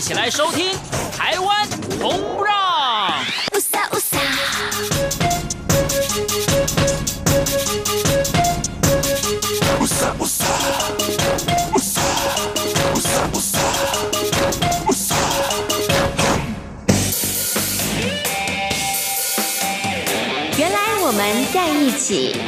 一起来收听《台湾红不让》。原来我们在一起。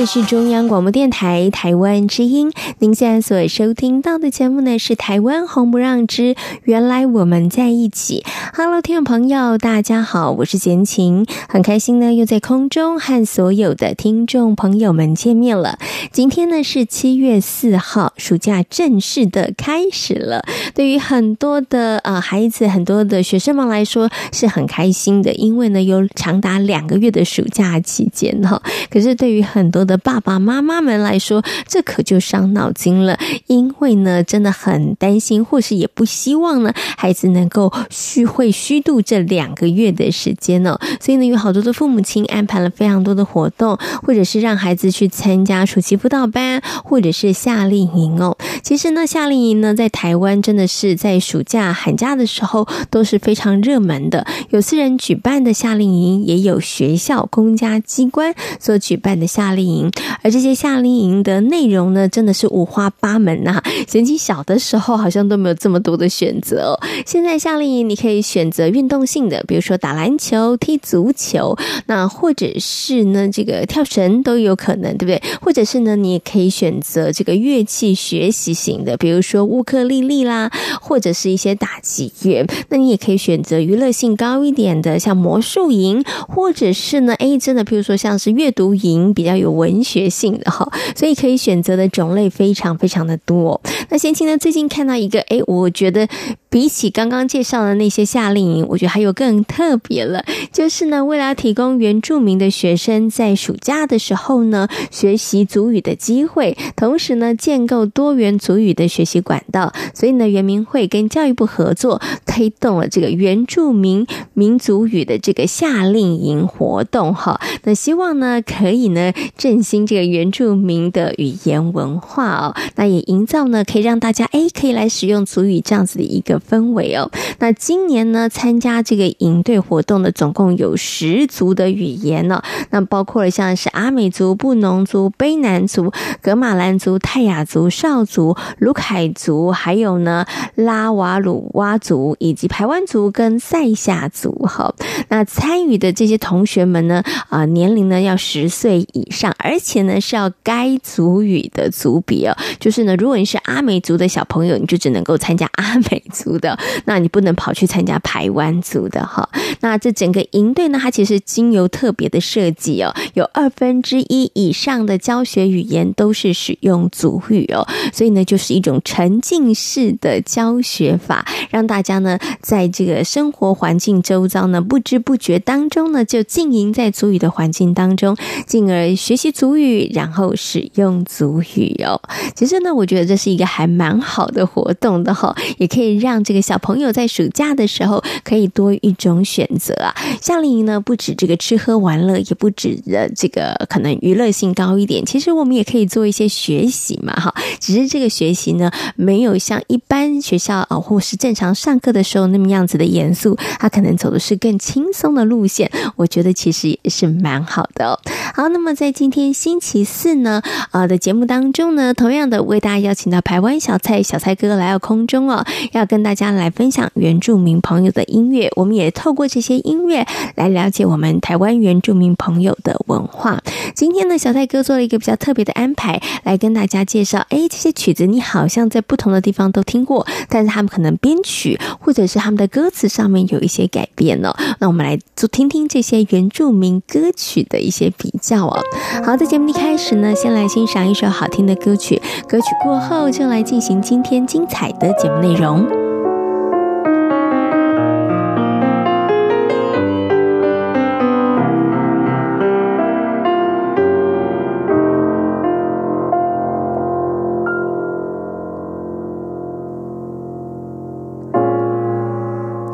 这是中央广播电台台湾之音，您现在所收听到的节目呢是《台湾红不让之原来我们在一起》。Hello，听众朋友，大家好，我是简晴，很开心呢又在空中和所有的听众朋友们见面了。今天呢是七月四号，暑假正式的开始了。对于很多的呃孩子、很多的学生们来说是很开心的，因为呢有长达两个月的暑假期间哈。可是对于很多的爸爸妈妈们来说，这可就伤脑筋了，因为呢，真的很担心，或是也不希望呢，孩子能够虚会虚度这两个月的时间呢。所以呢，有好多的父母亲安排了非常多的活动，或者是让孩子去参加暑期辅导班，或者是夏令营哦。其实呢，夏令营呢，在台湾真的是在暑假寒假的时候都是非常热门的，有私人举办的夏令营，也有学校公家机关所举办的夏令营。而这些夏令营的内容呢，真的是五花八门呐。前期小的时候好像都没有这么多的选择哦。现在夏令营你可以选择运动性的，比如说打篮球、踢足球，那或者是呢这个跳绳都有可能，对不对？或者是呢你也可以选择这个乐器学习型的，比如说乌克丽丽啦，或者是一些打击乐。那你也可以选择娱乐性高一点的，像魔术营，或者是呢哎真的，比如说像是阅读营，比较有文。文学性的哈，所以可以选择的种类非常非常的多。那先青呢，最近看到一个，哎，我觉得比起刚刚介绍的那些夏令营，我觉得还有更特别了，就是呢，为了提供原住民的学生在暑假的时候呢，学习族语的机会，同时呢，建构多元族语的学习管道，所以呢，原民会跟教育部合作，推动了这个原住民民族语的这个夏令营活动哈。那希望呢，可以呢，振兴这个原住民的语言文化哦，那也营造呢，可以让大家哎，可以来使用族语这样子的一个氛围哦。那今年呢，参加这个营队活动的总共有十族的语言呢、哦，那包括了像是阿美族、布农族、卑南族、格玛兰族、泰雅族、邵族、鲁凯族，还有呢拉瓦鲁哇族以及排湾族跟赛夏族哈。那参与的这些同学们呢，啊、年龄呢要十岁以上，而且呢是要该族语的族别哦，就是呢，如果你是阿美族的小朋友，你就只能够参加阿美族的，那你不能跑去参加排湾族的哈。那这整个营队呢，它其实经由特别的设计哦，有二分之一以上的教学语言都是使用族语哦，所以呢，就是一种沉浸式的教学法，让大家呢在这个生活环境周遭呢，不知不觉当中呢，就浸淫在族语的环境当中，进而学习。族语，然后使用族语哦。其实呢，我觉得这是一个还蛮好的活动的哈，也可以让这个小朋友在暑假的时候可以多一种选择啊。夏令营呢，不止这个吃喝玩乐，也不止的这个可能娱乐性高一点。其实我们也可以做一些学习嘛哈。只是这个学习呢，没有像一般学校啊，或是正常上课的时候那么样子的严肃，他可能走的是更轻松的路线。我觉得其实也是蛮好的。好，那么在今天。星期四呢，啊的节目当中呢，同样的为大家邀请到台湾小蔡小蔡哥来到空中哦，要跟大家来分享原住民朋友的音乐。我们也透过这些音乐来了解我们台湾原住民朋友的文化。今天呢，小蔡哥做了一个比较特别的安排，来跟大家介绍。哎，这些曲子你好像在不同的地方都听过，但是他们可能编曲或者是他们的歌词上面有一些改变呢。那我们来就听听这些原住民歌曲的一些比较啊。好，在节目一开始呢，先来欣赏一首好听的歌曲，歌曲过后就来进行今天精彩的节目内容。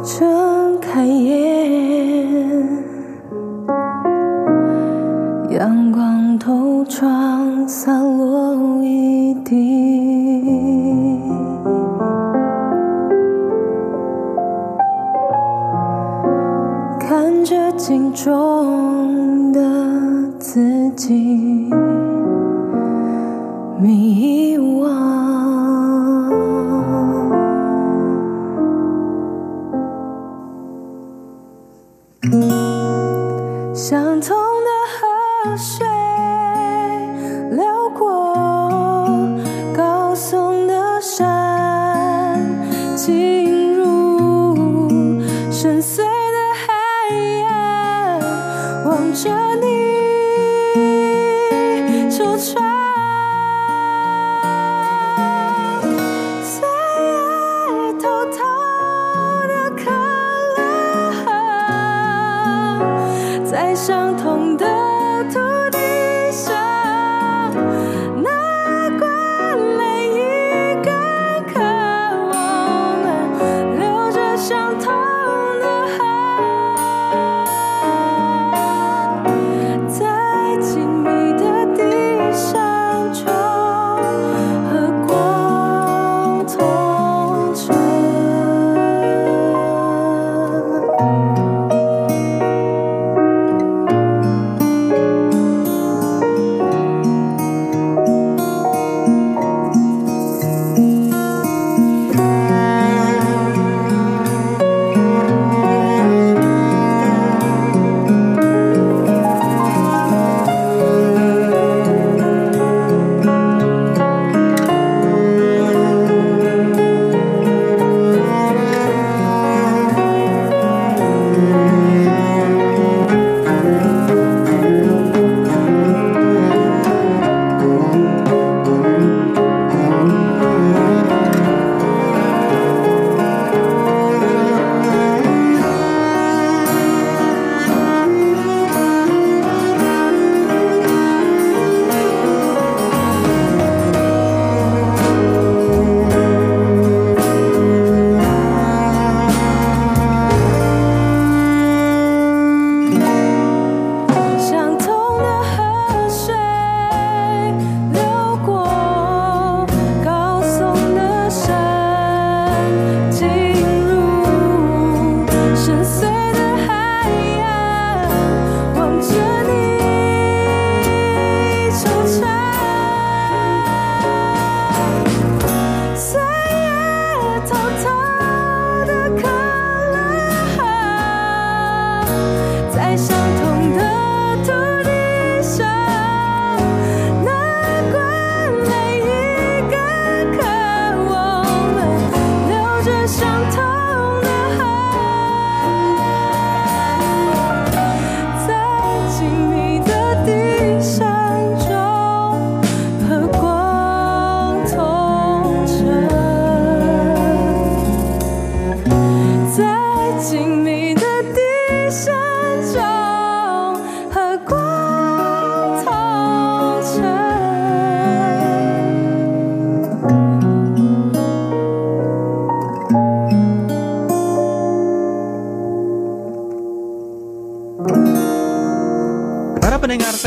睁开眼阳光透窗洒落一地。看着镜中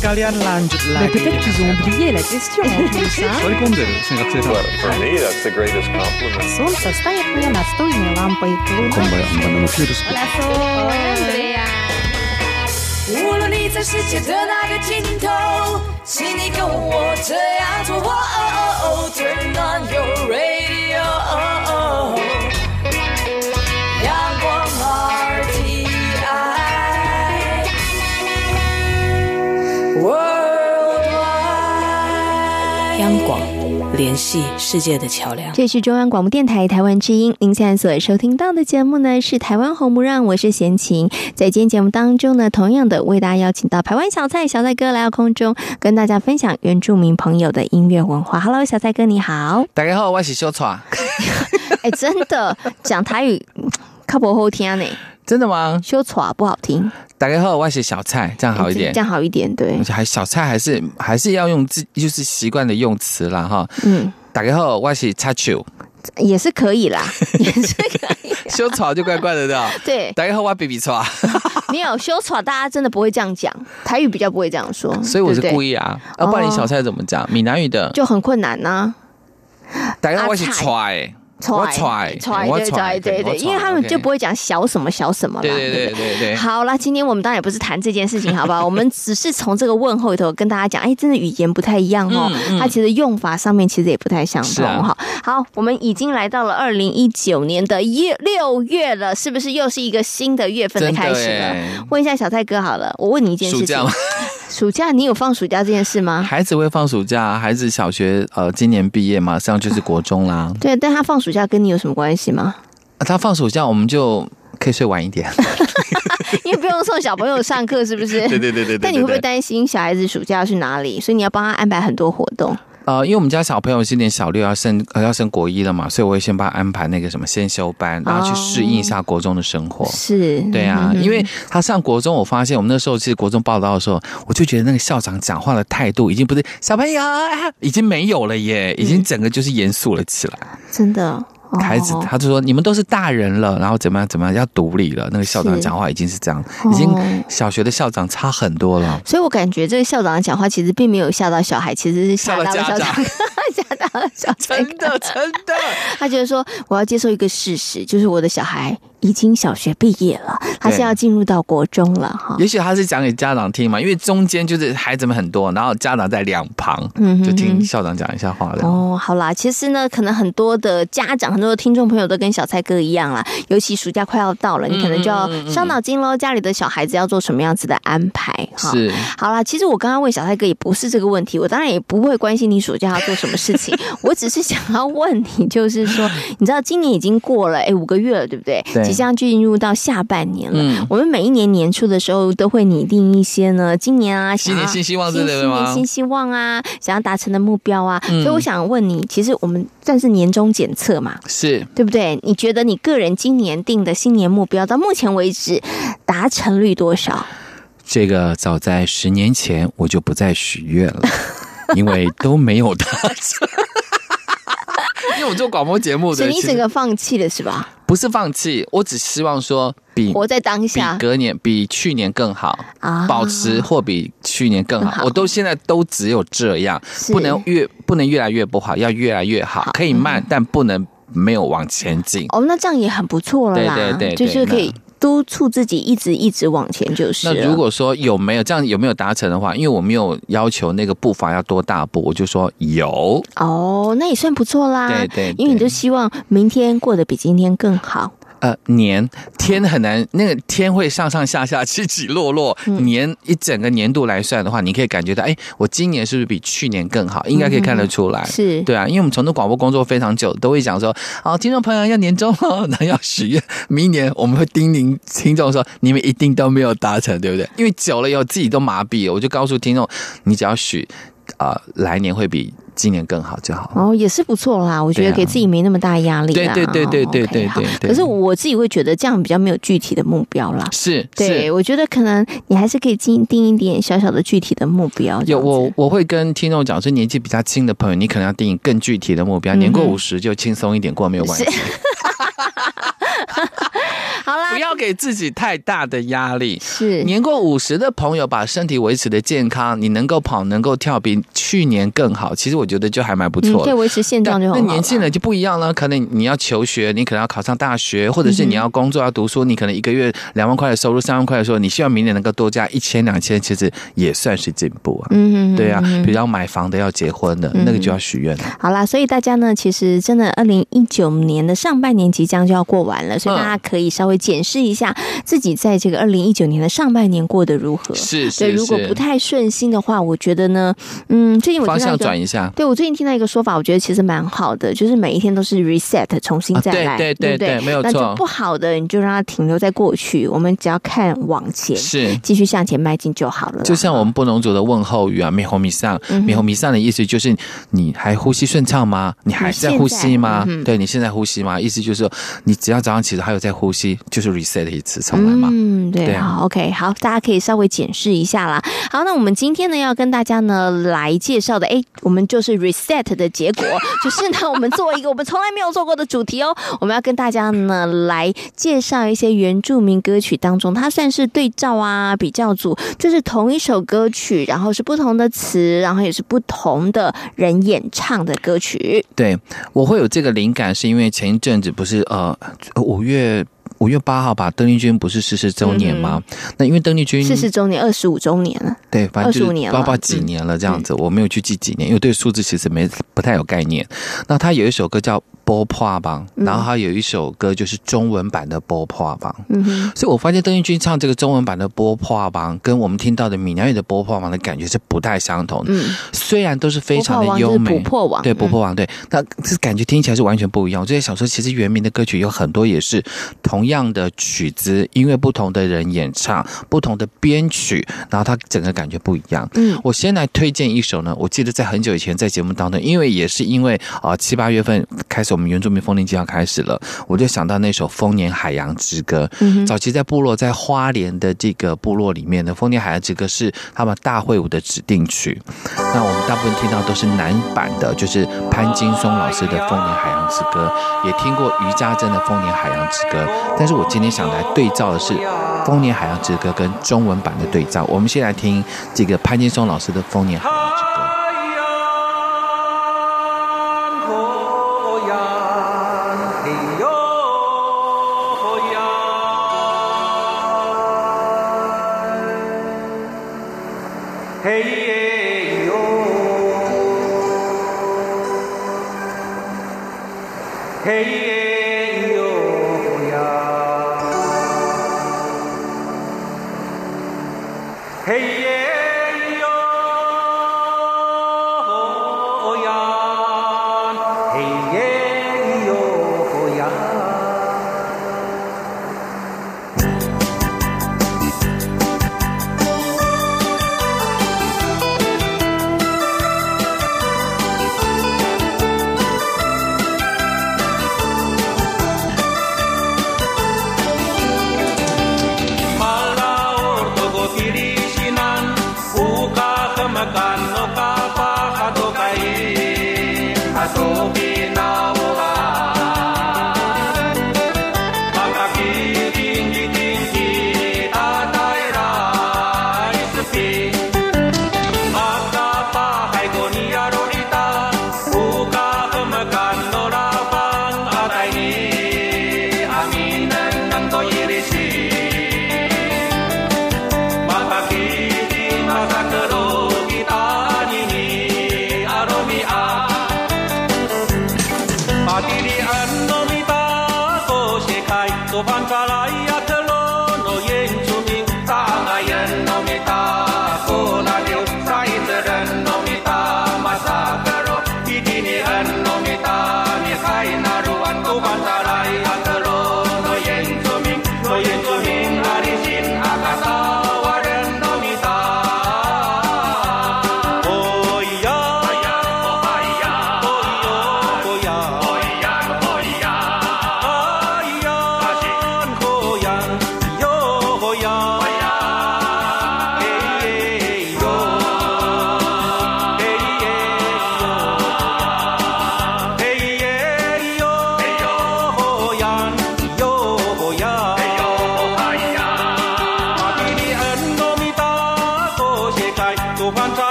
kalian lanjut lagi. Peut-être qu'ils ont oublié la question en plus. Hein? 取り込んでる生活性タ Well, for me, that's the greatest compliment. Солнце стоит мне настольной лампой. 今晩はバナナフィルス Hola, Sol. Andrea. 无论你在世界的哪个尽头，请你跟我这样做。Oh, oh, oh, turn on your radio. 央广，联系世界的桥梁。这是中央广播电台台湾之音，您现在所收听到的节目呢是台湾红不让，我是贤琴。在今天节目当中呢，同样的为大家邀请到台湾小蔡小蔡哥来到空中，跟大家分享原住民朋友的音乐文化。Hello，小蔡哥你好。大家好，我是小蔡。哎，真的讲台语靠不好听呢？真的吗？小蔡不好听。打开后，我是小菜，这样好一点，这样好一点，对。还小菜还是还是要用自就是习惯的用词啦哈。嗯，打开后，我是蔡秋，也是可以啦，也是可以。修草就怪怪的，对吧？对。打开后，我比比错。没有修草，大家真的不会这样讲，台语比较不会这样说，所以我是故意啊。要不然你小菜怎么讲？闽南语的就很困难呢。大家好，我是踹。我踹踹对对对对，因为他们就不会讲小什么小什么了。对对对对对。好了，今天我们当然也不是谈这件事情，好不好？我们只是从这个问候里头跟大家讲，哎，真的语言不太一样哦。它其实用法上面其实也不太相同哈。好，我们已经来到了二零一九年的月六月了，是不是又是一个新的月份的开始了？问一下小蔡哥好了，我问你一件事情。暑假你有放暑假这件事吗？孩子会放暑假，孩子小学呃今年毕业，马上就是国中啦。对，但他放暑假跟你有什么关系吗？他放暑假我们就可以睡晚一点，因为不用送小朋友上课，是不是？对对对对，对。但你会不会担心小孩子暑假要去哪里？所以你要帮他安排很多活动。呃，因为我们家小朋友今年小六要升要升国一了嘛，所以我会先帮他安排那个什么先修班，然后去适应一下国中的生活。是，对啊，因为他上国中，我发现我们那时候其实国中报道的时候，我就觉得那个校长讲话的态度已经不是小朋友，已经没有了耶，已经整个就是严肃了起来。真的。孩子，他就说：“你们都是大人了，然后怎么样怎么样要独立了。”那个校长讲话已经是这样，已经小学的校长差很多了。所以我感觉这个校长的讲话其实并没有吓到小孩，其实是吓到校长，吓到了小孩。真的，真的，他觉得说：“我要接受一个事实，就是我的小孩。”已经小学毕业了，他是要进入到国中了哈。也许他是讲给家长听嘛，因为中间就是孩子们很多，然后家长在两旁，嗯，就听校长讲一下话的。哦，好啦，其实呢，可能很多的家长、很多的听众朋友都跟小蔡哥一样啦，尤其暑假快要到了，你可能就要伤脑筋喽。家里的小孩子要做什么样子的安排？哈，是。好啦，其实我刚刚问小蔡哥也不是这个问题，我当然也不会关心你暑假要做什么事情，我只是想要问你，就是说，你知道今年已经过了哎五个月了，对不对？对。即将进入到下半年了，嗯，我们每一年年初的时候都会拟定一些呢，今年啊，新年新希望之类的吗？新年新希望啊，想要达成的目标啊，嗯，所以我想问你，其实我们算是年终检测嘛，是对不对？你觉得你个人今年定的新年目标到目前为止达成率多少？这个早在十年前我就不再许愿了，因为都没有达成。因为我做广播节目的，所以你整个放弃了是吧？不是放弃，我只希望说比活在当下，比隔年比去年更好啊，保持或比去年更好。我都现在都只有这样，不能越不能越来越不好，要越来越好。好可以慢，嗯、但不能没有往前进。哦，那这样也很不错了对对，对，就是可以。督促自己一直一直往前就是。那如果说有没有这样有没有达成的话，因为我没有要求那个步伐要多大步，我就说有。哦，那也算不错啦。对，对对，因为你就希望明天过得比今天更好。呃，年天很难，那个天会上上下下起起落落。嗯、年一整个年度来算的话，你可以感觉到，哎，我今年是不是比去年更好？应该可以看得出来。嗯、是对啊，因为我们从事广播工作非常久，都会讲说，好，听众朋友要年终了，那要许愿，明年我们会叮咛听众说，你们一定都没有达成，对不对？因为久了以后自己都麻痹了，我就告诉听众，你只要许，啊、呃，来年会比。今年更好就好哦，也是不错啦。我觉得给自己没那么大压力啦。对对对对对对对。可是我自己会觉得这样比较没有具体的目标啦。是，对，我觉得可能你还是可以定定一点小小的具体的目标。有我我会跟听众讲，是年纪比较轻的朋友，你可能要定更具体的目标。年过五十就轻松一点过没有关系。好啦，不要给自己太大的压力。是，年过五十的朋友，把身体维持的健康，你能够跑，能够跳，比去年更好。其实我觉得就还蛮不错的，可以维持现状就好。那年轻人就不一样了，可能你要求学，你可能要考上大学，或者是你要工作要读书，你可能一个月两万块的收入，三万块的时候，你希望明年能够多加一千两千，其实也算是进步啊。嗯嗯，对啊，比如要买房的，要结婚的，那个就要许愿了。好啦，所以大家呢，其实真的二零一九年的上半年即将就要过完了，所以大家可以稍微。微检视一下自己在这个二零一九年的上半年过得如何。是是，对，如果不太顺心的话，我觉得呢，嗯，最近我方向转一下。对，我最近听到一个说法，我觉得其实蛮好的，就是每一天都是 reset，重新再来，啊、对对对对，对，没有错。那就不好的你就让它停留在过去，我们只要看往前，是继续向前迈进就好了。就像我们布农族的问候语啊，米红米上，米红米上的意思就是你还呼吸顺畅吗？你还在呼吸吗？嗯、对，你现在呼吸吗？意思就是说，你只要早上起来还有在呼吸，就是 reset 一次，重来嘛。嗯，对，对好，OK，好，大家可以稍微检视一下啦。好，那我们今天呢要跟大家呢来介绍的，哎，我们就是 reset 的结果，就是呢我们做一个我们从来没有做过的主题哦，我们要跟大家呢来介绍一些原住民歌曲当中，它算是对照啊，比较组，就是同一首歌曲，然后是不同的词，然后也是不同的人演唱的歌曲。对，我会有这个灵感，是因为前一阵子不是呃五月。五月八号吧，邓丽君不是逝世周年吗？嗯、那因为邓丽君逝世周年二十五周年了，对，反正就是不知道几年了这样子，嗯、我没有去记几年，因为对数字其实没不太有概念。那他有一首歌叫。波破榜，然后还有一首歌就是中文版的波破榜，嗯哼，所以我发现邓丽君唱这个中文版的波破榜，跟我们听到的闽南语的波破榜的感觉是不太相同的。嗯，虽然都是非常的优美，对波破王对，那这感觉听起来是完全不一样。我在想说，其实原名的歌曲有很多也是同样的曲子，因为不同的人演唱，不同的编曲，然后它整个感觉不一样。嗯，我先来推荐一首呢，我记得在很久以前在节目当中，因为也是因为啊七八月份开始。我们原住民丰年祭要开始了，我就想到那首《丰年海洋之歌》。早期在部落，在花莲的这个部落里面的《丰年海洋之歌》是他们大会舞的指定曲。那我们大部分听到都是男版的，就是潘金松老师的《丰年海洋之歌》，也听过余家珍的《丰年海洋之歌》。但是我今天想来对照的是《丰年海洋之歌》跟中文版的对照。我们先来听这个潘金松老师的《丰年海洋》。现场 Hey, yeah, yo. Hey,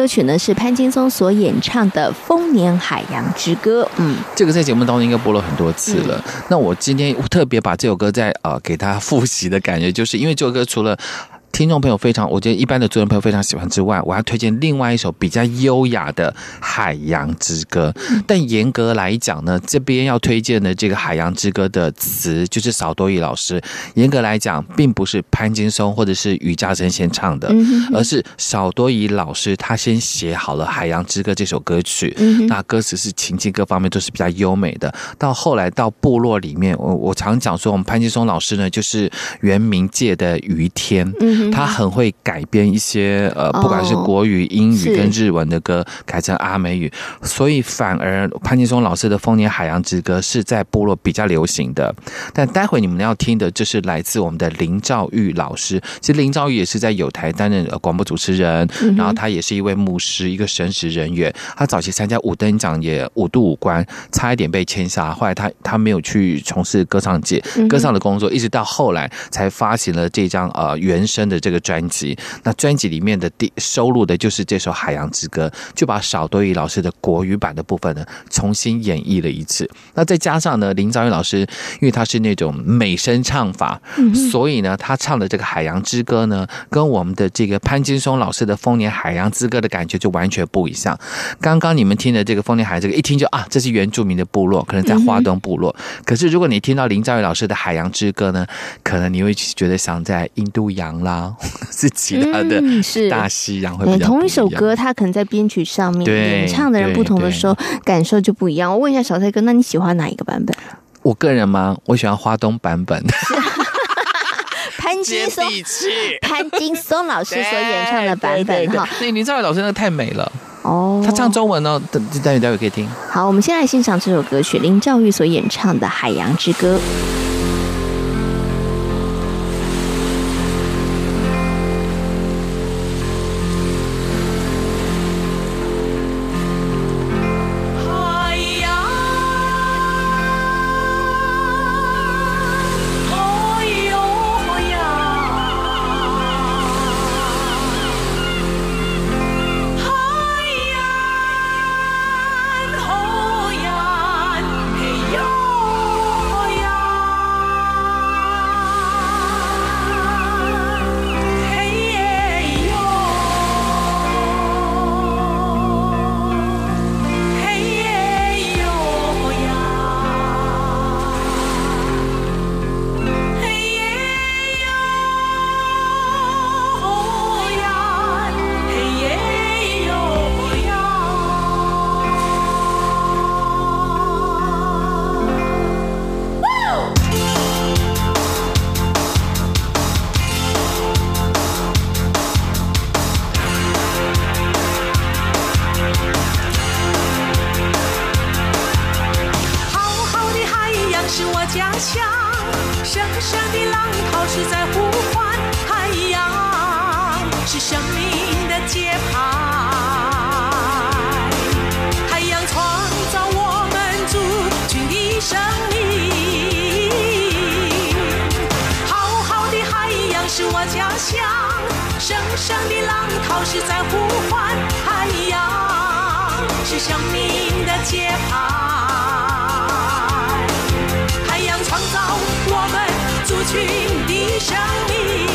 歌曲呢是潘金松所演唱的《丰年海洋之歌》。嗯，这个在节目当中应该播了很多次了。嗯、那我今天特别把这首歌在呃给他复习的感觉，就是因为这首歌除了。听众朋友非常，我觉得一般的族人朋友非常喜欢之外，我要推荐另外一首比较优雅的《海洋之歌》。但严格来讲呢，这边要推荐的这个《海洋之歌》的词就是少多益老师。严格来讲，并不是潘金松或者是余嘉真先唱的，而是少多益老师他先写好了《海洋之歌》这首歌曲。那歌词是情境各方面都是比较优美的。到后来到部落里面，我我常讲说，我们潘金松老师呢，就是原民界的余天。他很会改编一些呃，不管是国语、英语跟日文的歌，改成阿美语，所以反而潘金松老师的《丰年海洋之歌》是在部落比较流行的。但待会你们要听的，就是来自我们的林兆玉老师。其实林兆玉也是在有台担任广播主持人，然后他也是一位牧师，一个神职人员。他早期参加五灯奖也五度五关，差一点被签下。后来他他没有去从事歌唱界歌唱的工作，一直到后来才发行了这张呃原声。的这个专辑，那专辑里面的第收录的就是这首《海洋之歌》，就把邵多益老师的国语版的部分呢重新演绎了一次。那再加上呢，林兆宇老师，因为他是那种美声唱法，所以呢，他唱的这个《海洋之歌》呢，跟我们的这个潘金松老师的《丰年海洋之歌》的感觉就完全不一样。刚刚你们听的这个《丰年海洋之歌》，一听就啊，这是原住民的部落，可能在花东部落。可是如果你听到林兆宇老师的《海洋之歌》呢，可能你会觉得想在印度洋啦。是其他的，是大西洋会。同一首歌，他可能在编曲上面，演唱的人不同的时候，感受就不一样。我问一下小蔡哥，那你喜欢哪一个版本？我个人吗？我喜欢花东版本。潘金松，潘金松老师所演唱的版本哈。那林兆宇老师那个太美了哦，他唱中文呢，等待会待会可以听。好，我们先来欣赏这首歌曲，林兆玉所演唱的《海洋之歌》。想你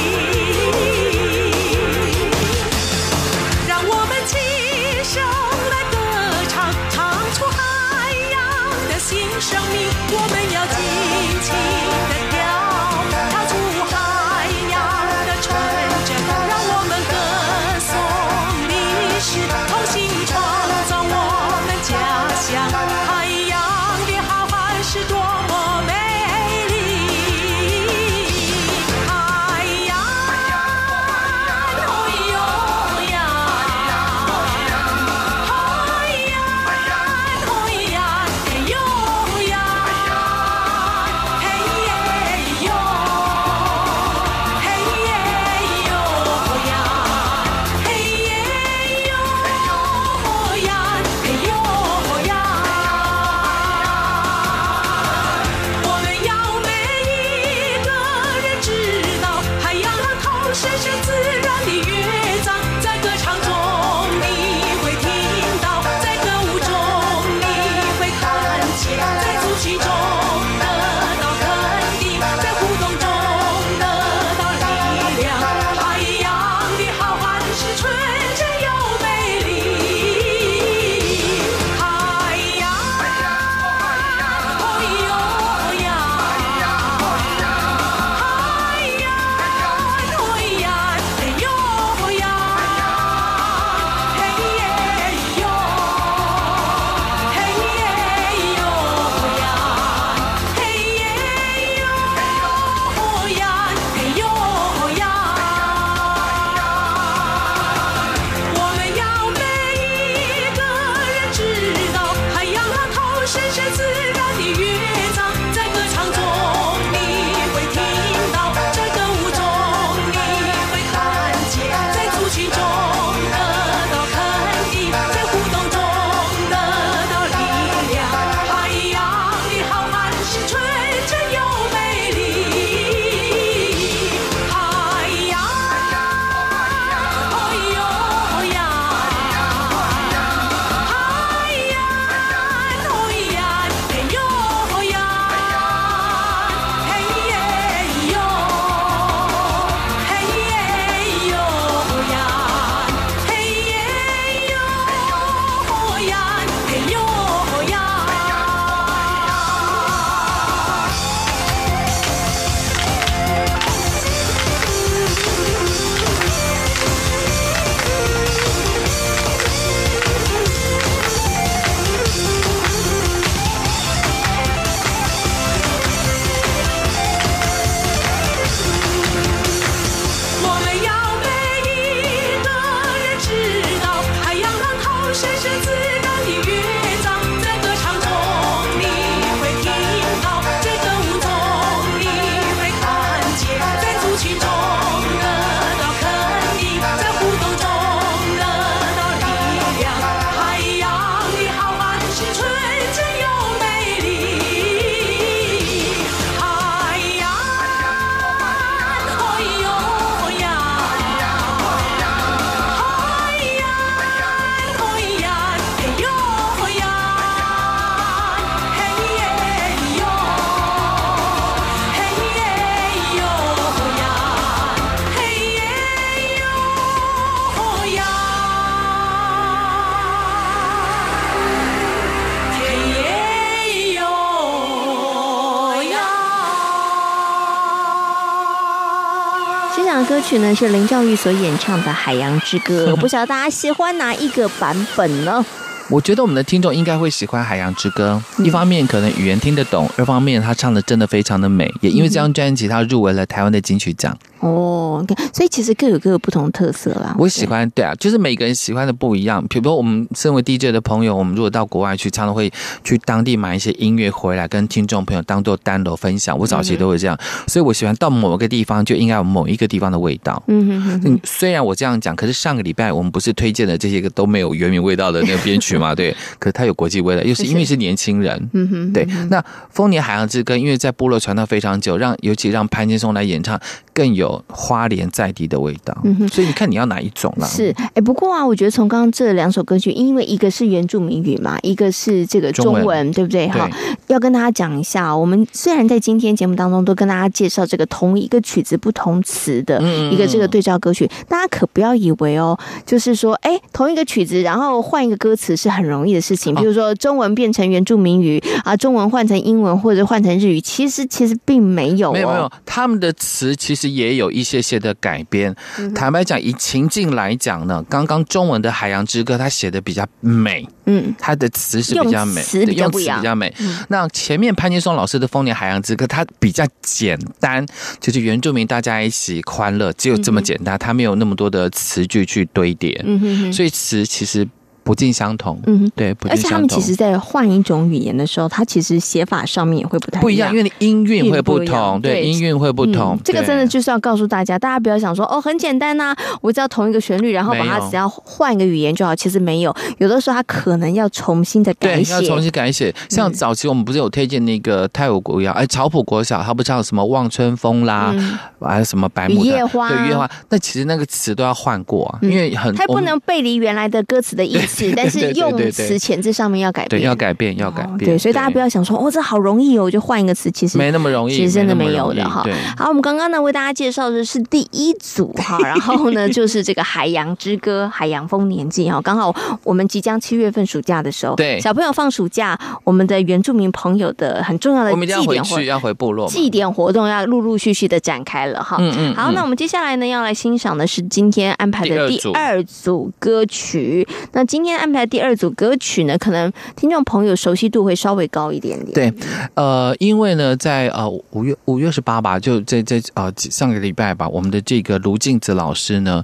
曲呢是林兆玉所演唱的《海洋之歌》，不晓得大家喜欢哪一个版本呢？我觉得我们的听众应该会喜欢《海洋之歌》，一方面可能语言听得懂，二方面他唱的真的非常的美，也因为这张专辑他入围了台湾的金曲奖。哦，okay, 所以其实各有各有不同特色啦。我喜欢，对啊，就是每个人喜欢的不一样。比如说，我们身为 DJ 的朋友，我们如果到国外去，常常会去当地买一些音乐回来，跟听众朋友当做单楼分享。我早期都会这样，所以我喜欢到某个地方就应该有某一个地方的味道。嗯哼哼哼。虽然我这样讲，可是上个礼拜我们不是推荐的这些个都没有原名味道的那个编曲嘛？对，可是他有国际味的，又是因为是年轻人。嗯哼。对，那《丰年海洋之歌》因为在部落传到非常久，让尤其让潘金松来演唱更有花莲。在地的味道，嗯哼，所以你看你要哪一种啦？是，哎，不过啊，我觉得从刚刚这两首歌曲，因为一个是原住民语嘛，一个是这个中文，中文。对不对？哈，要跟大家讲一下，我们虽然在今天节目当中都跟大家介绍这个同一个曲子不同词的一个这个对照歌曲，大家可不要以为哦，就是说，哎，同一个曲子，然后换一个歌词是很容易的事情，比如说中文变成原住民语啊，中文换成英文或者换成日语，其实其实并没有，没有没有，他们的词其实也有一些些的。改编，坦白讲，以情境来讲呢，刚刚中文的《海洋之歌》它写的比较美，嗯，它的词是比较美，用词比较不一样，比较美。那前面潘金松老师的《丰年海洋之歌》，它比较简单，就是原住民大家一起欢乐，只有这么简单，它没有那么多的词句去堆叠，嗯哼，所以词其实。不尽相同，嗯，对，而且他们其实，在换一种语言的时候，它其实写法上面也会不太不一样，因为音韵会不同，对，音韵会不同。这个真的就是要告诉大家，大家不要想说哦，很简单呐，我只要同一个旋律，然后把它只要换一个语言就好。其实没有，有的时候它可能要重新的改写，要重新改写。像早期我们不是有推荐那个泰国国谣，哎，草埔国小，他不唱什么望春风啦，还有什么白牡丹，叶花，对，叶花。那其实那个词都要换过啊，因为很，它不能背离原来的歌词的意思。是，但是用词遣字上面要改变，对，要改变，要改变。对，所以大家不要想说，哦，这好容易哦，就换一个词，其实没那么容易，其实真的没有的哈。好，我们刚刚呢为大家介绍的是第一组哈，然后呢就是这个《海洋之歌》《海洋丰年祭》哈，刚好我们即将七月份暑假的时候，对，小朋友放暑假，我们的原住民朋友的很重要的祭典活要回部落，祭典活动要陆陆续续的展开了哈。嗯嗯。好，那我们接下来呢要来欣赏的是今天安排的第二组歌曲。那今天安排的第二组。歌曲呢，可能听众朋友熟悉度会稍微高一点点。对，呃，因为呢，在呃五月五月十八吧，就在在呃上个礼拜吧，我们的这个卢静子老师呢，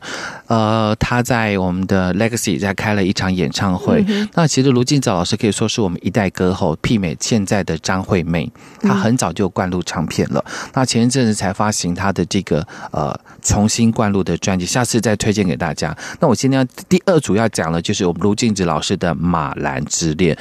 呃，他在我们的 Legacy 在开了一场演唱会。嗯、那其实卢静子老师可以说是我们一代歌后，媲美现在的张惠妹。她很早就灌录唱片了，嗯、那前一阵子才发行她的这个呃重新灌录的专辑，下次再推荐给大家。那我今天要第二组要讲的，就是我们卢静子老师的。马兰之恋，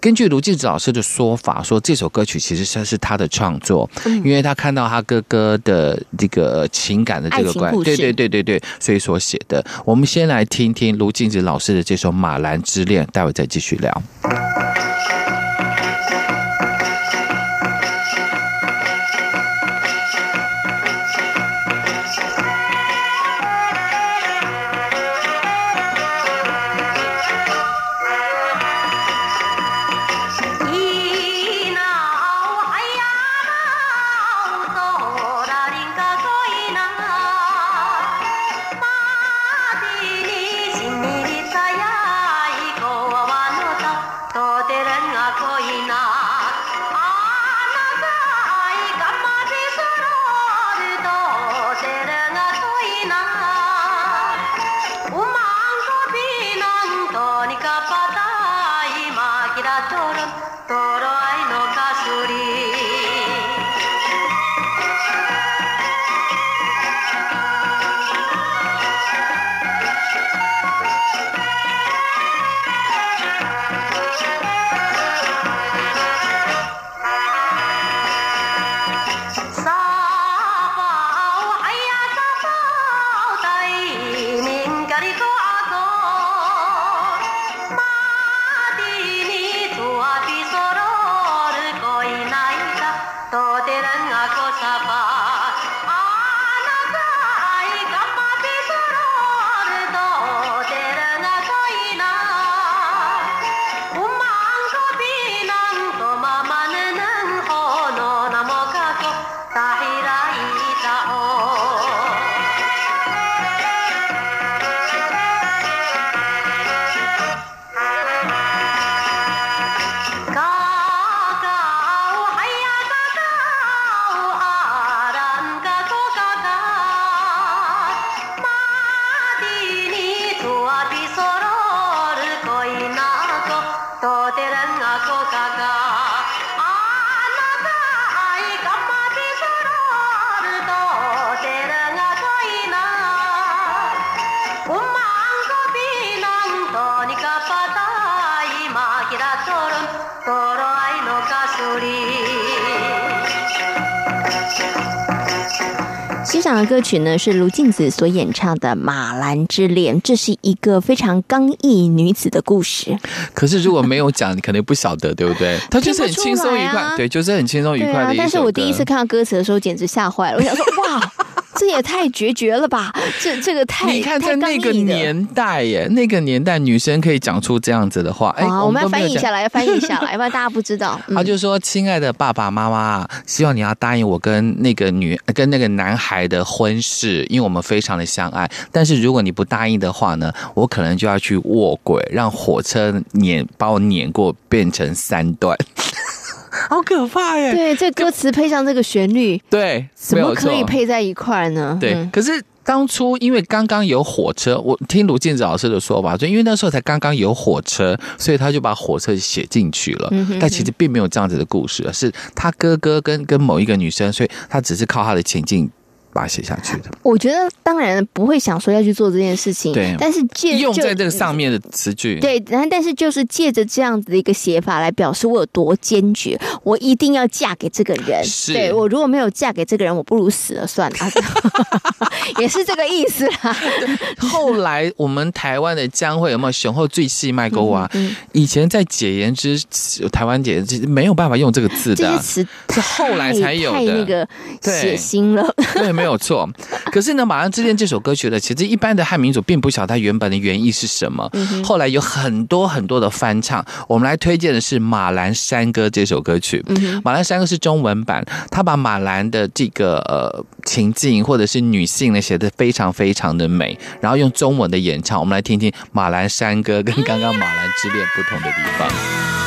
根据卢静子老师的说法，说这首歌曲其实算是他的创作，因为他看到他哥哥的这个情感的这个关，对对对对对，所以所写的。我们先来听听卢静子老师的这首《马兰之恋》，待会再继续聊。享的歌曲呢是卢静子所演唱的《马兰之恋》，这是一个非常刚毅女子的故事。可是如果没有讲，你可能不晓得，对不对？她就是很轻松愉快，啊、对，就是很轻松愉快的一首歌。但是我第一次看到歌词的时候，简直吓坏了。我想说，哇！这也太决绝了吧！这这个太……你看在那个年代耶，那个年代女生可以讲出这样子的话。哎，我们要翻译下来，要翻译下来，要不然大家不知道。他就说：“亲爱的爸爸妈妈，希望你要答应我跟那个女跟那个男孩的婚事，因为我们非常的相爱。但是如果你不答应的话呢，我可能就要去卧轨，让火车碾把我碾过，变成三段。” 好可怕耶！对，这歌词配上这个旋律，对，怎么可以配在一块呢？对，嗯、可是当初因为刚刚有火车，我听卢健子老师的说法，就因为那时候才刚刚有火车，所以他就把火车写进去了。嗯、哼哼，但其实并没有这样子的故事，是他哥哥跟跟某一个女生，所以他只是靠他的情境。把它写下去的，我觉得当然不会想说要去做这件事情，对。但是借用在这个上面的词句，对。然后，但是就是借着这样子的一个写法来表示我有多坚决，我一定要嫁给这个人。是对，我如果没有嫁给这个人，我不如死了算了，也是这个意思啦。后来我们台湾的江蕙有没有雄厚最细麦沟啊？嗯嗯、以前在解言之台湾解严之没有办法用这个字的，这些词是后来才有的，太那个血腥了。对，没。没有错，可是呢，《马兰之恋》这首歌曲呢，其实一般的汉民族并不晓得它原本的原意是什么。嗯、后来有很多很多的翻唱，我们来推荐的是《马兰山歌》这首歌曲。嗯、马兰山歌是中文版，他把马兰的这个呃情境或者是女性呢写的非常非常的美，然后用中文的演唱，我们来听听《马兰山歌》跟刚刚《马兰之恋》不同的地方。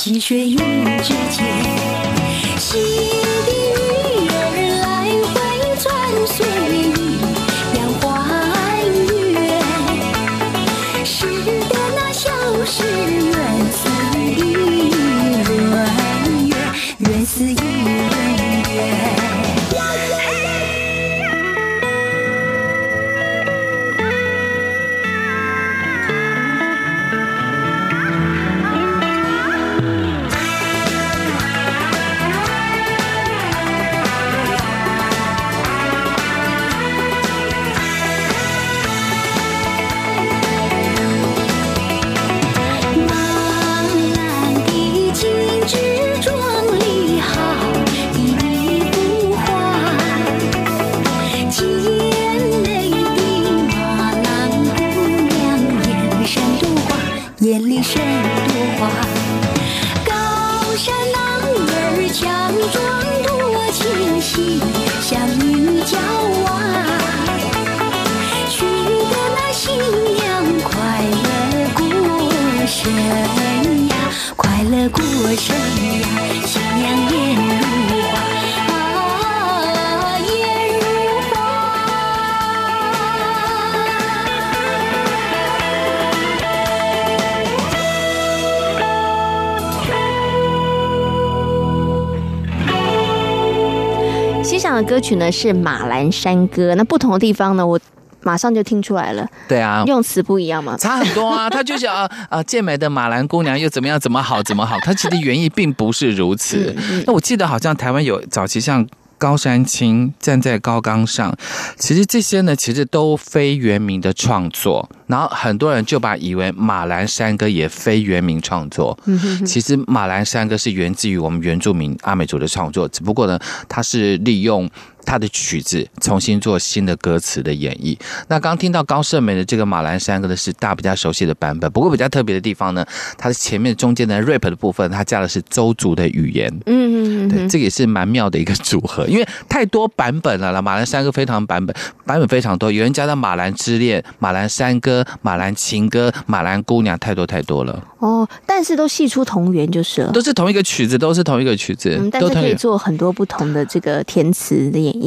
溪水云之间心曲呢是《马栏山歌》，那不同的地方呢，我马上就听出来了。对啊，用词不一样嘛？差很多啊。他就想啊啊，健美的马兰姑娘又怎么样？怎么好？怎么好？他其实原意并不是如此。嗯嗯、那我记得好像台湾有早期像。高山青站在高岗上，其实这些呢，其实都非原名的创作，然后很多人就把以为马栏山歌也非原名创作。其实马栏山歌是源自于我们原住民阿美族的创作，只不过呢，它是利用。他的曲子重新做新的歌词的演绎。那刚听到高胜美的这个马兰山歌的是大家比较熟悉的版本，不过比较特别的地方呢，它的前面中间的 rap 的部分，它加的是周族的语言。嗯嗯嗯，对，这个也是蛮妙的一个组合，因为太多版本了啦。马兰山歌非常版本，版本非常多，有人加到马兰之恋、马兰山歌、马兰情歌、马兰姑娘，太多太多了。哦，但是都系出同源就是了，都是同一个曲子，都是同一个曲子，嗯，但是可以做很多不同的这个填词的演绎。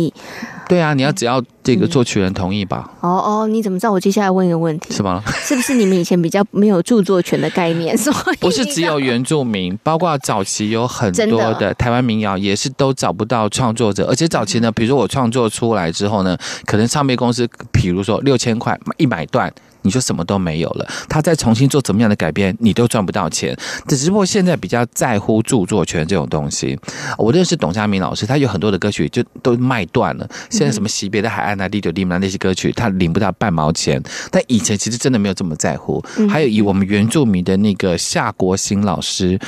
对啊，你要只要这个作曲人同意吧。嗯、哦哦，你怎么知道？我接下来问一个问题，什么？是不是你们以前比较没有著作权的概念？所以不是只有原住民，包括早期有很多的台湾民谣也是都找不到创作者，而且早期呢，比如说我创作出来之后呢，可能唱片公司，比如说六千块一买断。你说什么都没有了，他再重新做怎么样的改变，你都赚不到钱。只不过现在比较在乎著作权这种东西。我认识董家明老师，他有很多的歌曲就都卖断了。现在什么惜别的海岸啊、地久地名那些歌曲，他领不到半毛钱。但以前其实真的没有这么在乎。还有以我们原住民的那个夏国兴老师，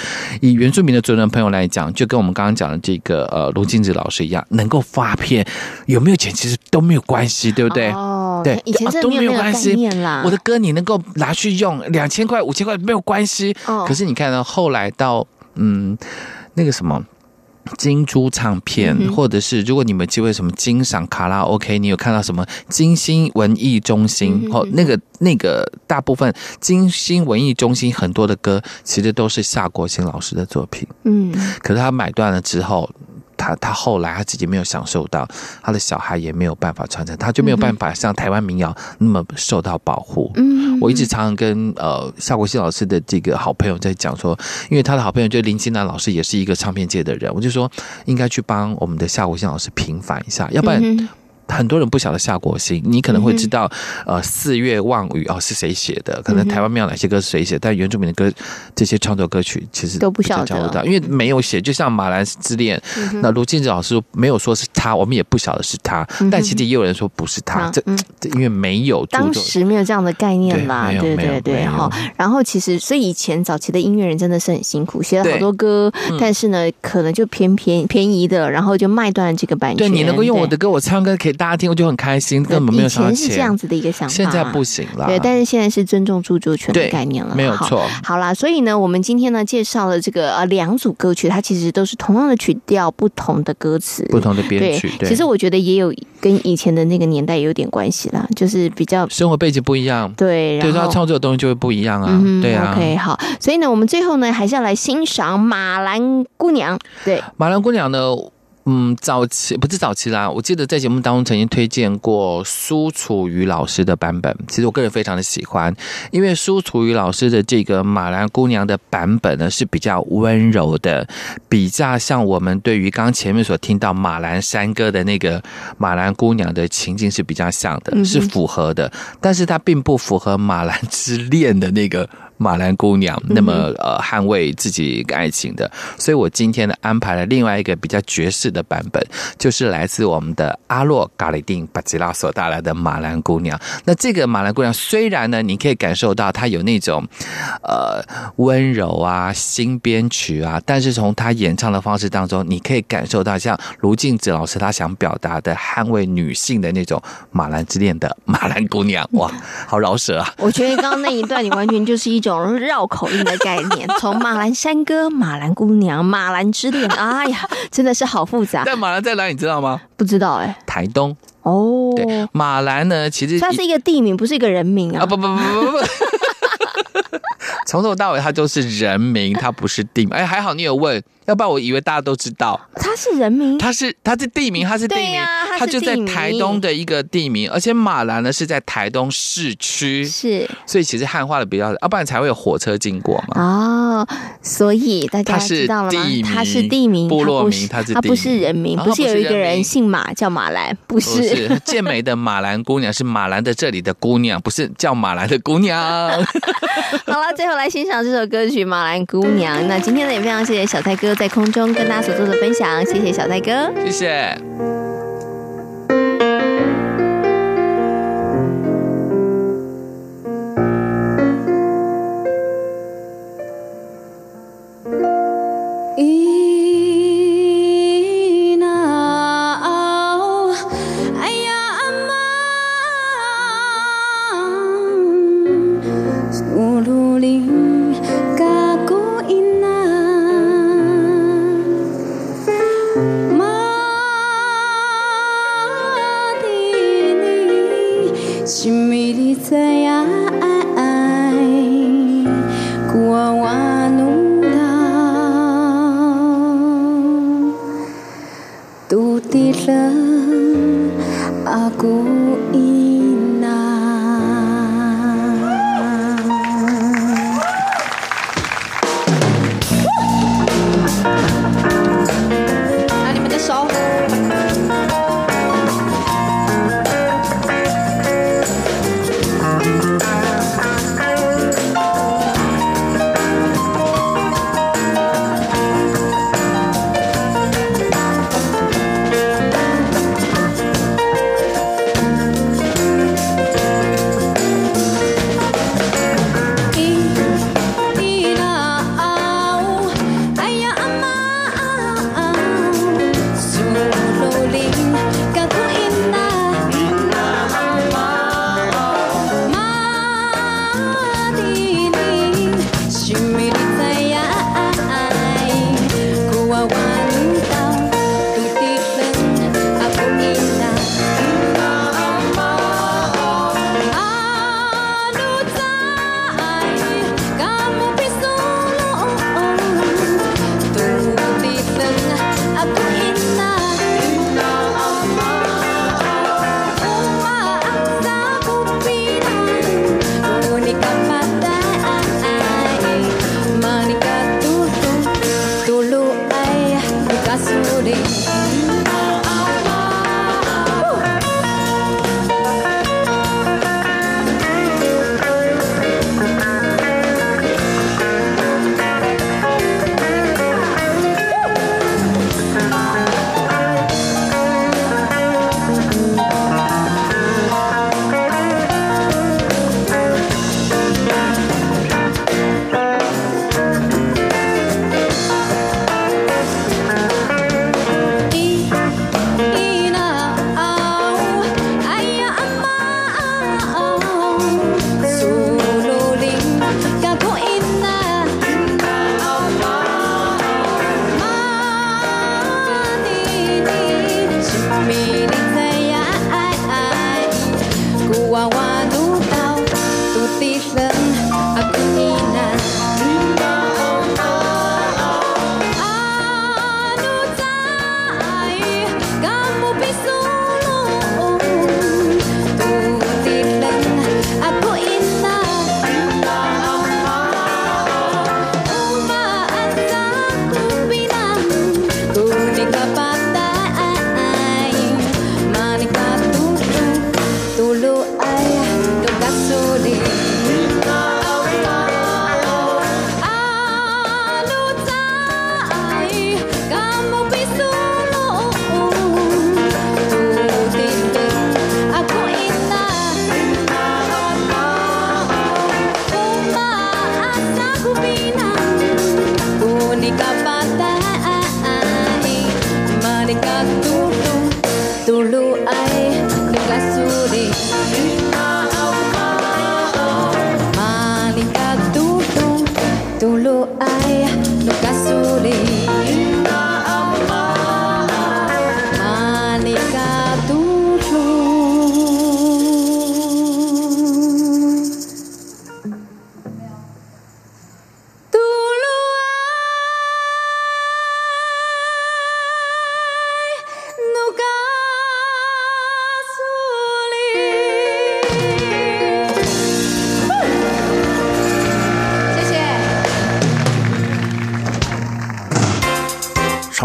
以原住民的族人朋友来讲，就跟我们刚刚讲的这个呃卢金子老师一样，能够发片有没有钱其实都没有关系，对不对？哦，对，以前真的没有关系啦。我的歌你能够拿去用两千块五千块没有关系，可是你看到后来到嗯那个什么金珠唱片，或者是如果你们机会什么金赏卡拉 OK，你有看到什么金星文艺中心哦，那个那个大部分金星文艺中心很多的歌其实都是夏国新老师的作品，嗯，可是他买断了之后。他他后来他自己没有享受到，他的小孩也没有办法传承，他就没有办法像台湾民谣那么受到保护。嗯，我一直常常跟呃夏国新老师的这个好朋友在讲说，因为他的好朋友就林金南老师也是一个唱片界的人，我就说应该去帮我们的夏国新老师平反一下，要不然。很多人不晓得夏国兴，你可能会知道，呃，四月望雨哦是谁写的？可能台湾没有哪些歌是谁写，但原住民的歌这些创作歌曲其实都不晓得，因为没有写。就像马兰之恋，那卢靖子老师没有说是他，我们也不晓得是他，但其实也有人说不是他，这因为没有当时没有这样的概念啦，对对对，哈。然后其实所以以前早期的音乐人真的是很辛苦，写了好多歌，但是呢，可能就偏偏便宜的，然后就卖断了这个版权。对，你能够用我的歌，我唱歌可以。大家听我就很开心，根本没有钱。以前是这样子的一个想法，现在不行了。对，但是现在是尊重著作权的概念了，没有错。好啦，所以呢，我们今天呢介绍了这个呃两组歌曲，它其实都是同样的曲调，不同的歌词，不同的编曲。对，其实我觉得也有跟以前的那个年代有点关系啦，就是比较生活背景不一样，对，对，他创作的东西就会不一样啊。对啊。OK，好，所以呢，我们最后呢还是要来欣赏马兰姑娘。对，马兰姑娘呢。嗯，早期不是早期啦，我记得在节目当中曾经推荐过苏楚瑜老师的版本。其实我个人非常的喜欢，因为苏楚瑜老师的这个马兰姑娘的版本呢是比较温柔的，比较像我们对于刚前面所听到马兰山歌的那个马兰姑娘的情境是比较像的，是符合的，但是它并不符合马兰之恋的那个。马兰姑娘那么呃捍卫自己爱情的，所以我今天呢安排了另外一个比较爵士的版本，就是来自我们的阿洛嘎里丁巴吉拉所带来的马兰姑娘。那这个马兰姑娘虽然呢，你可以感受到她有那种呃温柔啊新编曲啊，但是从她演唱的方式当中，你可以感受到像卢静子老师她想表达的捍卫女性的那种马兰之恋的马兰姑娘。哇，好饶舌啊！我觉得刚刚那一段你完全就是一。种绕口令的概念，从马栏山歌、马兰姑娘、马兰之恋，哎呀，真的是好复杂。但马兰在哪里，你知道吗？不知道哎、欸。台东哦，对，马兰呢，其实它是一个地名，不是一个人名啊。啊不不不不不，从头到尾它就是人名，它不是地名。哎，还好你有问。要不然我以为大家都知道。他是人名，他是他是地名，他是地名，他就在台东的一个地名，而且马兰呢是在台东市区，是，所以其实汉化的比较，要不然才会有火车经过嘛。哦，所以大家知道了吗？它是地名，部落名，它是它不是人名，不是有一个人姓马叫马兰，不是健美的马兰姑娘，是马兰的这里的姑娘，不是叫马兰的姑娘。好了，最后来欣赏这首歌曲《马兰姑娘》。那今天呢，也非常谢谢小蔡哥在空中跟大家所做的分享，谢谢小戴哥，谢谢。Diri saya, kuah.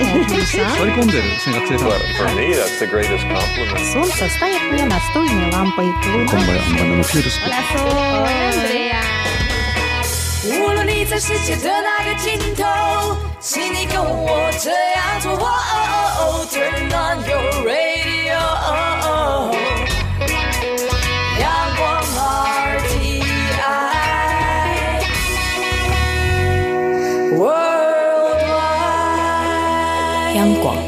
无论你在世界的哪个尽头，请你跟我这样做。Turn on your radio. 央广。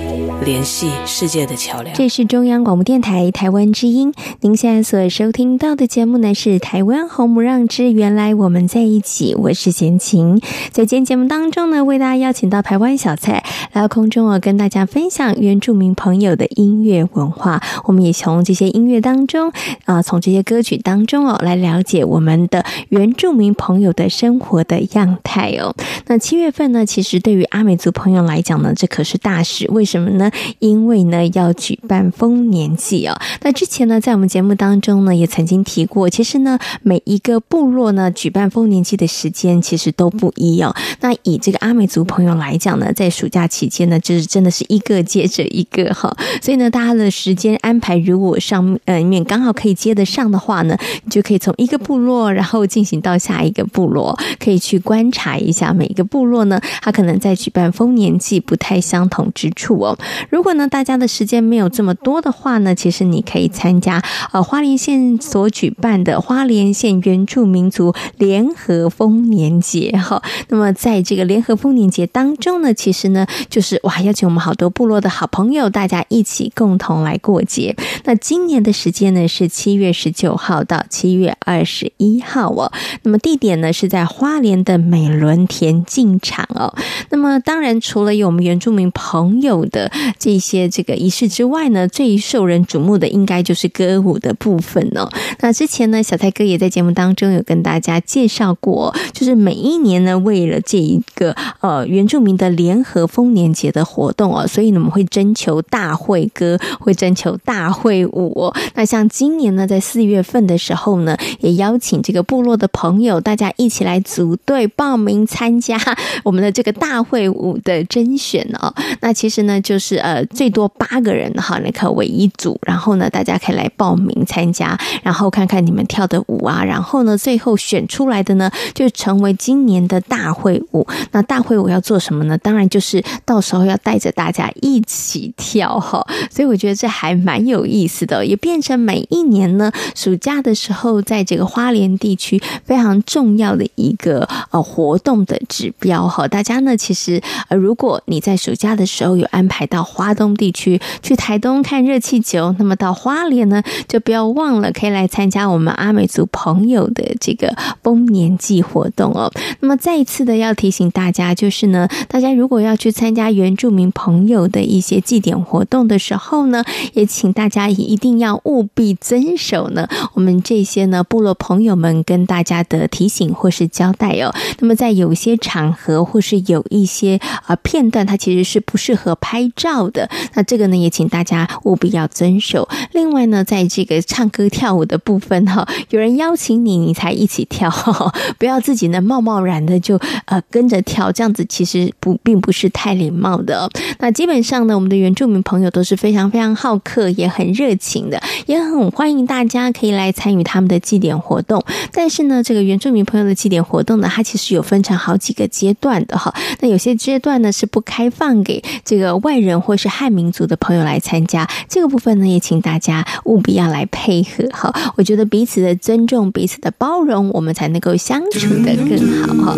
联系世界的桥梁。这是中央广播电台台湾之音。您现在所收听到的节目呢，是《台湾红不让之原来我们在一起》。我是贤琴，在今天节目当中呢，为大家邀请到台湾小蔡来到空中哦，跟大家分享原住民朋友的音乐文化。我们也从这些音乐当中啊、从这些歌曲当中哦，来了解我们的原住民朋友的生活的样态哦。那七月份呢，其实对于阿美族朋友来讲呢，这可是大。事为什么呢？因为呢要举办丰年祭哦。那之前呢，在我们节目当中呢，也曾经提过，其实呢，每一个部落呢举办丰年祭的时间其实都不一哦。那以这个阿美族朋友来讲呢，在暑假期间呢，就是真的是一个接着一个哈。所以呢，大家的时间安排如果上呃面刚好可以接得上的话呢，你就可以从一个部落，然后进行到下一个部落，可以去观察一下每一个部落呢，它可能在举办丰年祭不太相同之处哦，如果呢大家的时间没有这么多的话呢，其实你可以参加呃花莲县所举办的花莲县原住民族联合丰年节哈。那么在这个联合丰年节当中呢，其实呢就是哇邀请我们好多部落的好朋友，大家一起共同来过节。那今年的时间呢是七月十九号到七月二十一号哦。那么地点呢是在花莲的美仑田径场哦。那么当然除了有我们原住民朋友的这些这个仪式之外呢，最受人瞩目的应该就是歌舞的部分哦。那之前呢，小蔡哥也在节目当中有跟大家介绍过，就是每一年呢，为了这一个呃原住民的联合丰年节的活动哦，所以呢，我们会征求大会歌，会征求大会舞。那像今年呢，在四月份的时候呢，也邀请这个部落的朋友，大家一起来组队报名参加我们的这个大会舞的甄选哦。那其实呢，就是呃，最多八个人哈，那可为一组，然后呢，大家可以来报名参加，然后看看你们跳的舞啊，然后呢，最后选出来的呢，就成为今年的大会舞。那大会舞要做什么呢？当然就是到时候要带着大家一起跳哈。所以我觉得这还蛮有意思的，也变成每一年呢，暑假的时候，在这个花莲地区非常重要的一个呃活动的指标哈。大家呢，其实呃，如果你在暑假的，时候有安排到花东地区，去台东看热气球，那么到花莲呢，就不要忘了可以来参加我们阿美族朋友的这个丰年祭活动哦。那么再一次的要提醒大家，就是呢，大家如果要去参加原住民朋友的一些祭典活动的时候呢，也请大家一定要务必遵守呢，我们这些呢部落朋友们跟大家的提醒或是交代哦。那么在有些场合或是有一些呃片段，它其实是不适合拍照的。那这个呢，也请大家务必要遵守。另外呢，在这个唱歌跳舞的部分哈，有人邀请你，你才一起跳，不要自己呢贸贸然的就呃跟着跳，这样子其实不并不是太礼貌的。那基本上呢，我们的原住民朋友都是非常非常好客，也很热情的，也很欢迎大家可以来参与他们的祭典活动。但是呢，这个原住民朋友的祭典活动呢，它其实有分成好几个阶段的哈。那有些阶段呢是不开放给这个外人或或是汉民族的朋友来参加，这个部分呢也请大家务必要来配合哈。我觉得彼此的尊重、彼此的包容，我们才能够相处得更好哈。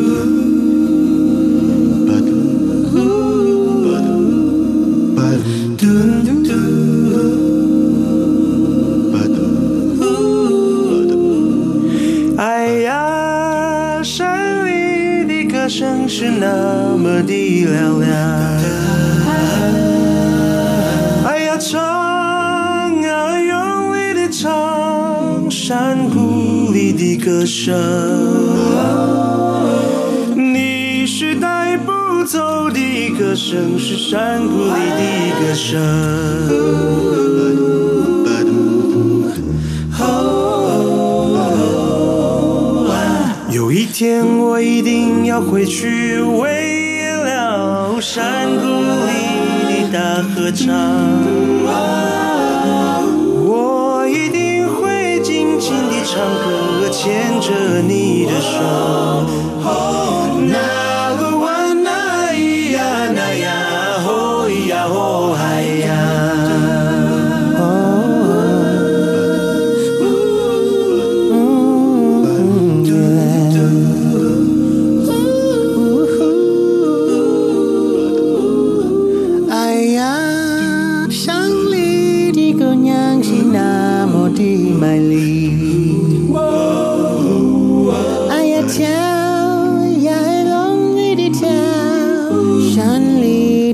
哎呀，山里的歌声是那么的嘹亮。唱啊，用力的唱，山谷里的歌声。你是带不走的歌声，是山谷里的歌声。有一天我一定要回去，为了山谷里大合唱，我一定会尽情地唱歌，牵着你的手。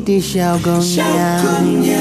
的小姑娘。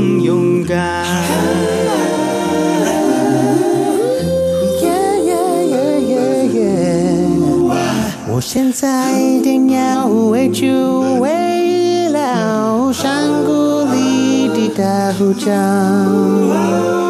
更勇敢。我现在一定要为主，为了山谷里的大合唱。